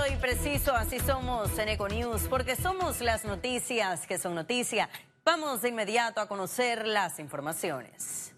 Justo y preciso, así somos en Econews, porque somos las noticias que son noticia. Vamos de inmediato a conocer las informaciones.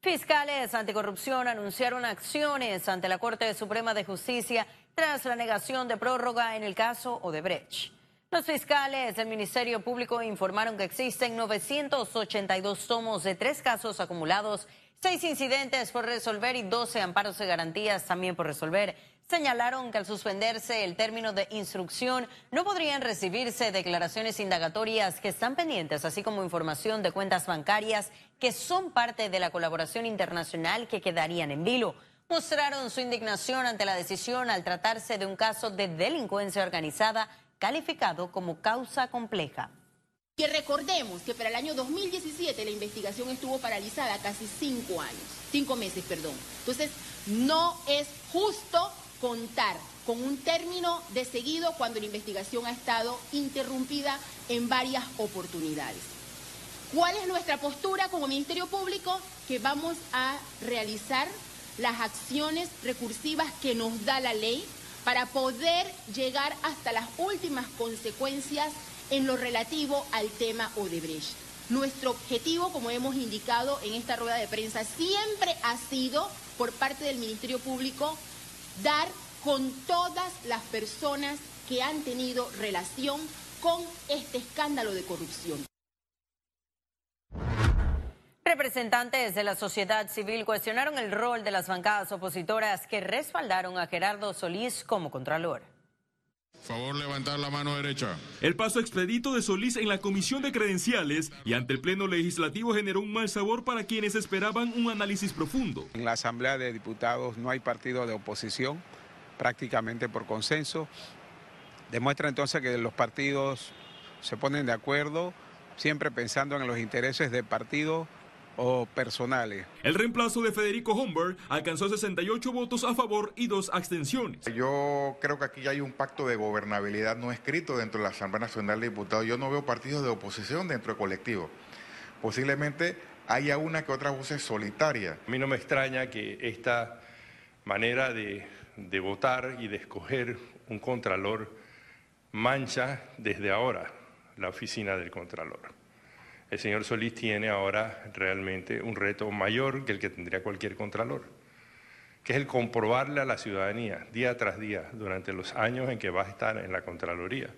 Fiscales anticorrupción anunciaron acciones ante la Corte Suprema de Justicia tras la negación de prórroga en el caso Odebrecht. Los fiscales del Ministerio Público informaron que existen 982 tomos de tres casos acumulados, seis incidentes por resolver y 12 amparos de garantías también por resolver. Señalaron que al suspenderse el término de instrucción no podrían recibirse declaraciones indagatorias que están pendientes, así como información de cuentas bancarias que son parte de la colaboración internacional que quedarían en vilo mostraron su indignación ante la decisión al tratarse de un caso de delincuencia organizada calificado como causa compleja. Que recordemos que para el año 2017 la investigación estuvo paralizada casi cinco años, cinco meses, perdón. Entonces, no es justo contar con un término de seguido cuando la investigación ha estado interrumpida en varias oportunidades. ¿Cuál es nuestra postura como Ministerio Público? Que vamos a realizar las acciones recursivas que nos da la ley para poder llegar hasta las últimas consecuencias en lo relativo al tema Odebrecht. Nuestro objetivo, como hemos indicado en esta rueda de prensa, siempre ha sido, por parte del Ministerio Público, dar con todas las personas que han tenido relación con este escándalo de corrupción. Representantes de la sociedad civil cuestionaron el rol de las bancadas opositoras que respaldaron a Gerardo Solís como Contralor. Favor levantar la mano derecha. El paso expedito de Solís en la Comisión de Credenciales y ante el Pleno Legislativo generó un mal sabor para quienes esperaban un análisis profundo. En la Asamblea de Diputados no hay partido de oposición, prácticamente por consenso. Demuestra entonces que los partidos se ponen de acuerdo, siempre pensando en los intereses del partido o personales. El reemplazo de Federico Homberg alcanzó 68 votos a favor y dos abstenciones. Yo creo que aquí hay un pacto de gobernabilidad no escrito dentro de la Asamblea Nacional de Diputados. Yo no veo partidos de oposición dentro del colectivo. Posiblemente haya una que otra voz solitaria. A mí no me extraña que esta manera de, de votar y de escoger un contralor mancha desde ahora la oficina del contralor el señor Solís tiene ahora realmente un reto mayor que el que tendría cualquier contralor, que es el comprobarle a la ciudadanía día tras día durante los años en que va a estar en la Contraloría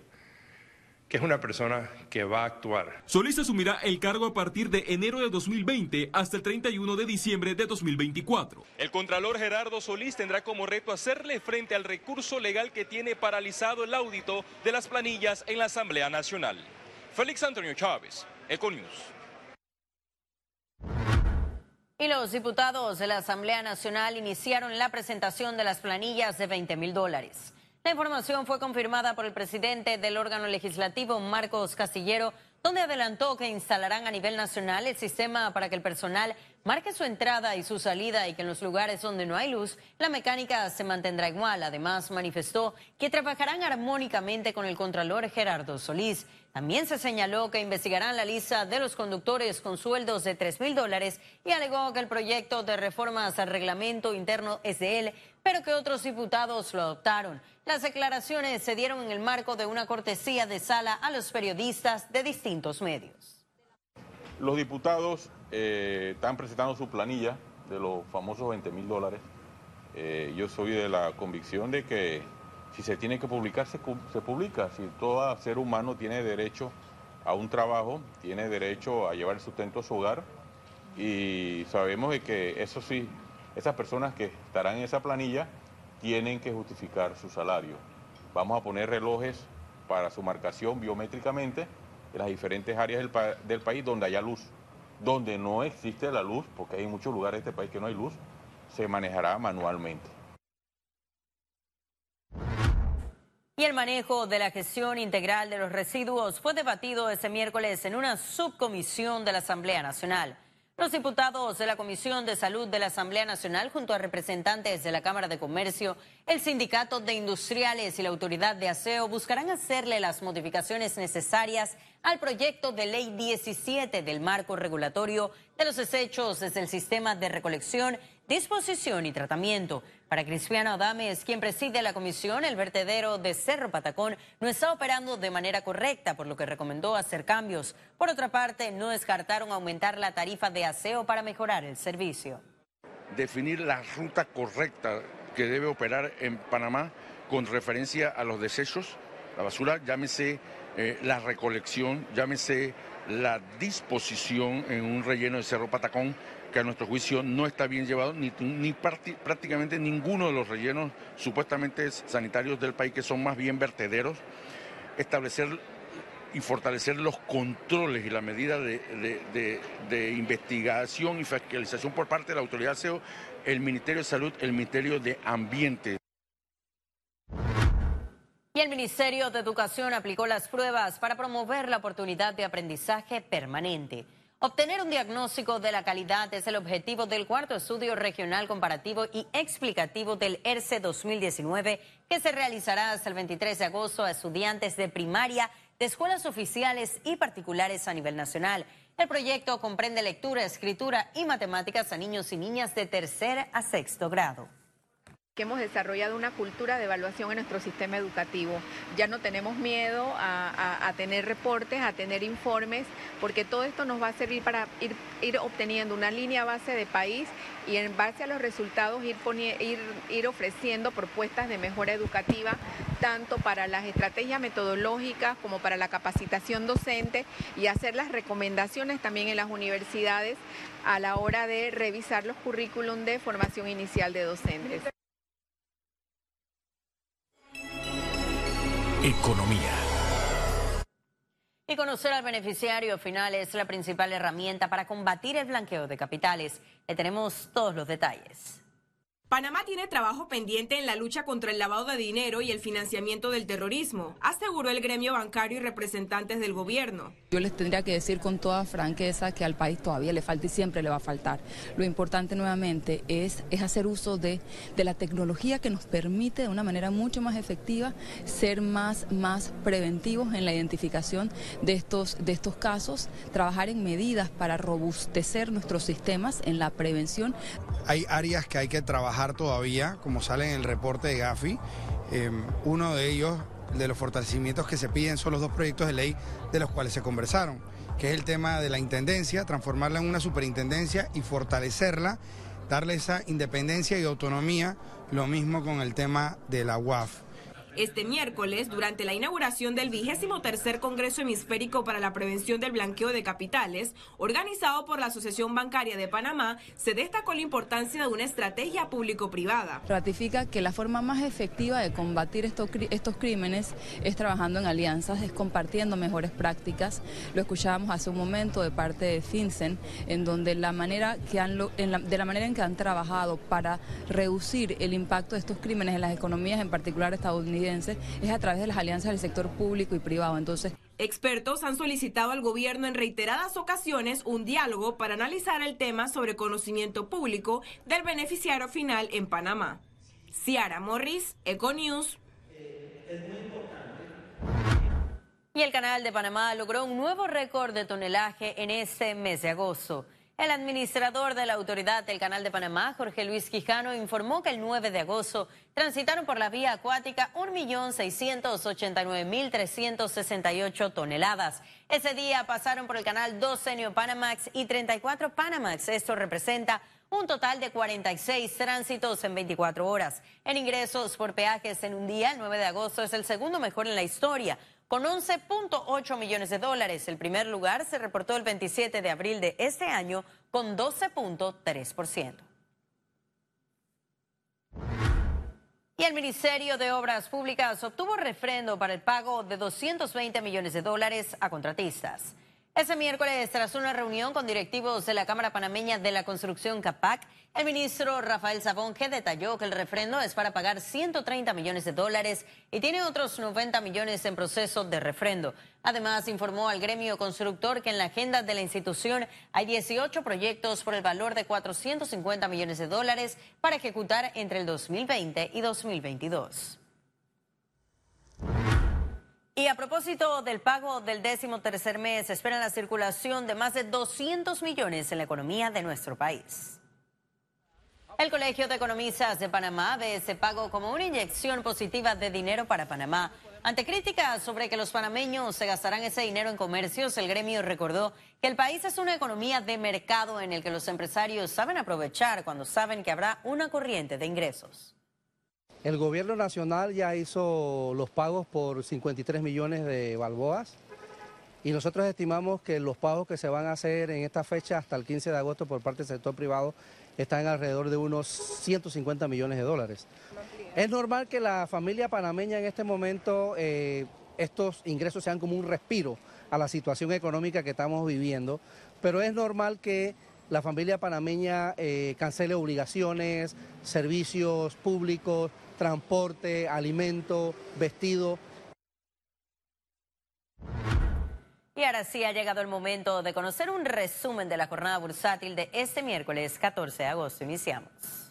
que es una persona que va a actuar. Solís asumirá el cargo a partir de enero de 2020 hasta el 31 de diciembre de 2024. El Contralor Gerardo Solís tendrá como reto hacerle frente al recurso legal que tiene paralizado el audito de las planillas en la Asamblea Nacional. Félix Antonio Chávez, Econius. Y los diputados de la Asamblea Nacional iniciaron la presentación de las planillas de 20 mil dólares. La información fue confirmada por el presidente del órgano legislativo, Marcos Castillero, donde adelantó que instalarán a nivel nacional el sistema para que el personal marque su entrada y su salida y que en los lugares donde no hay luz, la mecánica se mantendrá igual. Además, manifestó que trabajarán armónicamente con el Contralor Gerardo Solís. También se señaló que investigarán la lista de los conductores con sueldos de 3 mil dólares y alegó que el proyecto de reformas al reglamento interno es de él, pero que otros diputados lo adoptaron. Las declaraciones se dieron en el marco de una cortesía de sala a los periodistas de distintos medios. Los diputados eh, están presentando su planilla de los famosos 20 mil dólares. Eh, yo soy de la convicción de que si se tiene que publicar, se, publica. Si todo ser humano tiene derecho a un trabajo, tiene derecho a llevar el sustento a su hogar y sabemos de que eso sí, esas personas que estarán en esa planilla tienen que justificar su salario. Vamos a poner relojes para su marcación biométricamente en las diferentes áreas del país donde haya luz. Donde no existe la luz, porque hay muchos lugares de este país que no hay luz, se manejará manualmente. Y el manejo de la gestión integral de los residuos fue debatido ese miércoles en una subcomisión de la Asamblea Nacional. Los diputados de la Comisión de Salud de la Asamblea Nacional, junto a representantes de la Cámara de Comercio, el Sindicato de Industriales y la Autoridad de Aseo, buscarán hacerle las modificaciones necesarias al proyecto de ley 17 del marco regulatorio de los desechos desde el sistema de recolección, disposición y tratamiento. Para Cristiano Adames, quien preside la comisión, el vertedero de Cerro Patacón no está operando de manera correcta, por lo que recomendó hacer cambios. Por otra parte, no descartaron aumentar la tarifa de aseo para mejorar el servicio. Definir la ruta correcta que debe operar en Panamá con referencia a los desechos, la basura, llámese eh, la recolección, llámese la disposición en un relleno de Cerro Patacón que a nuestro juicio no está bien llevado, ni, prácticamente ninguno de los rellenos supuestamente sanitarios del país, que son más bien vertederos, establecer y fortalecer los controles y la medida de, de, investigación y fiscalización por parte de la autoridad SEO, el Ministerio de Salud, el Ministerio de Ambiente. Y el Ministerio de Educación aplicó las pruebas para promover la oportunidad de aprendizaje permanente. Obtener un diagnóstico de la calidad es el objetivo del cuarto estudio regional comparativo y explicativo del ERCE 2019 que se realizará hasta el 23 de agosto a estudiantes de primaria, de escuelas oficiales y particulares a nivel nacional. El proyecto comprende lectura, escritura y matemáticas a niños y niñas de tercer a sexto grado que hemos desarrollado una cultura de evaluación en nuestro sistema educativo. Ya no tenemos miedo a, tener reportes, a tener informes, porque todo esto nos va a servir para ir, obteniendo una línea base de país y en base a los resultados ir, ofreciendo propuestas de mejora educativa, tanto para las estrategias metodológicas como para la capacitación docente y hacer las recomendaciones también en las universidades a la hora de revisar los currículum de formación inicial de docentes. Economía. Y conocer al beneficiario final es la principal herramienta para combatir el blanqueo de capitales. Le tenemos todos los detalles. Panamá tiene trabajo pendiente en la lucha contra el lavado de dinero y el financiamiento del terrorismo, aseguró el gremio bancario y representantes del gobierno. Yo les tendría que decir con toda franqueza que al país todavía le falta y siempre le va a faltar. Lo importante nuevamente es, es hacer uso de, de la tecnología que nos permite de una manera mucho más efectiva ser más, más preventivos en la identificación de estos, de estos casos, trabajar en medidas para robustecer nuestros sistemas en la prevención. Hay áreas que hay que trabajar todavía, como sale en el reporte de Gafi. Eh, uno de ellos, de los fortalecimientos que se piden, son los dos proyectos de ley de los cuales se conversaron, que es el tema de la intendencia, transformarla en una superintendencia y fortalecerla, darle esa independencia y autonomía, lo mismo con el tema de la UAF. Este miércoles, durante la inauguración del vigésimo tercer Congreso Hemisférico para la Prevención del Blanqueo de Capitales, organizado por la Asociación Bancaria de Panamá, se destacó la importancia de una estrategia público-privada. Ratifica que la forma más efectiva de combatir estos, estos crímenes es trabajando en alianzas, es compartiendo mejores prácticas. Lo escuchábamos hace un momento de parte de FinCEN, en donde la manera que han, de la manera en que han trabajado para reducir el impacto de estos crímenes en las economías, en particular estadounidenses, es a través de las alianzas del sector público y privado. Entonces, Expertos han solicitado al gobierno en reiteradas ocasiones un diálogo para analizar el tema sobre conocimiento público del beneficiario final en Panamá. Ciara Morris, Econews. Y el canal de Panamá logró un nuevo récord de tonelaje en este mes de agosto. El administrador de la Autoridad del Canal de Panamá, Jorge Luis Quijano, informó que el 9 de agosto transitaron por la vía acuática 1.689.368 toneladas. Ese día pasaron por el canal 12 Neopanamax y 34 Panamax. Esto representa un total de 46 tránsitos en 24 horas. En ingresos por peajes en un día, el 9 de agosto es el segundo mejor en la historia con 11.8 millones de dólares. El primer lugar se reportó el 27 de abril de este año con 12.3%. Y el Ministerio de Obras Públicas obtuvo refrendo para el pago de 220 millones de dólares a contratistas. Ese miércoles, tras una reunión con directivos de la Cámara Panameña de la Construcción CAPAC, el ministro Rafael Sabonge detalló que el refrendo es para pagar 130 millones de dólares y tiene otros 90 millones en proceso de refrendo. Además, informó al gremio constructor que en la agenda de la institución hay 18 proyectos por el valor de 450 millones de dólares para ejecutar entre el 2020 y 2022. Y a propósito del pago del décimo tercer mes, esperan la circulación de más de 200 millones en la economía de nuestro país. El Colegio de Economistas de Panamá ve ese pago como una inyección positiva de dinero para Panamá. Ante críticas sobre que los panameños se gastarán ese dinero en comercios, el gremio recordó que el país es una economía de mercado en el que los empresarios saben aprovechar cuando saben que habrá una corriente de ingresos. El gobierno nacional ya hizo los pagos por 53 millones de balboas y nosotros estimamos que los pagos que se van a hacer en esta fecha hasta el 15 de agosto por parte del sector privado están alrededor de unos 150 millones de dólares. Es normal que la familia panameña en este momento eh, estos ingresos sean como un respiro a la situación económica que estamos viviendo, pero es normal que la familia panameña eh, cancele obligaciones, servicios públicos, transporte, alimento, vestido. Y ahora sí ha llegado el momento de conocer un resumen de la jornada bursátil de este miércoles 14 de agosto. Iniciamos.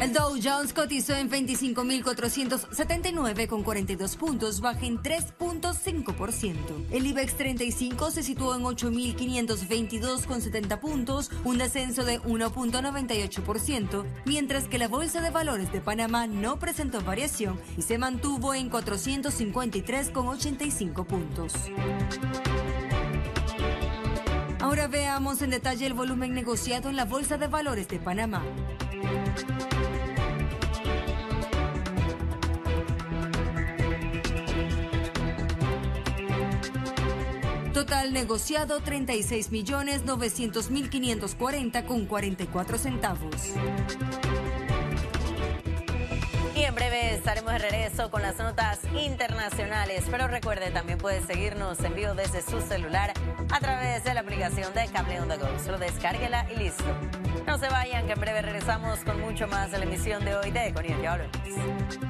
El Dow Jones cotizó en 25.479 con 42 puntos, baja en 3.5%. El IBEX 35 se situó en 8.522 con 70 puntos, un descenso de 1.98%, mientras que la Bolsa de Valores de Panamá no presentó variación y se mantuvo en 453 con 85 puntos. Ahora veamos en detalle el volumen negociado en la Bolsa de Valores de Panamá. Total negociado 36 millones 900 mil 540 con 44 centavos. Y en breve estaremos de regreso con las notas internacionales. Pero recuerde, también puede seguirnos en vivo desde su celular a través de la aplicación de Cable On The Go. Solo descárguela y listo. No se vayan, que en breve regresamos con mucho más de la emisión de hoy de. Ya volvemos.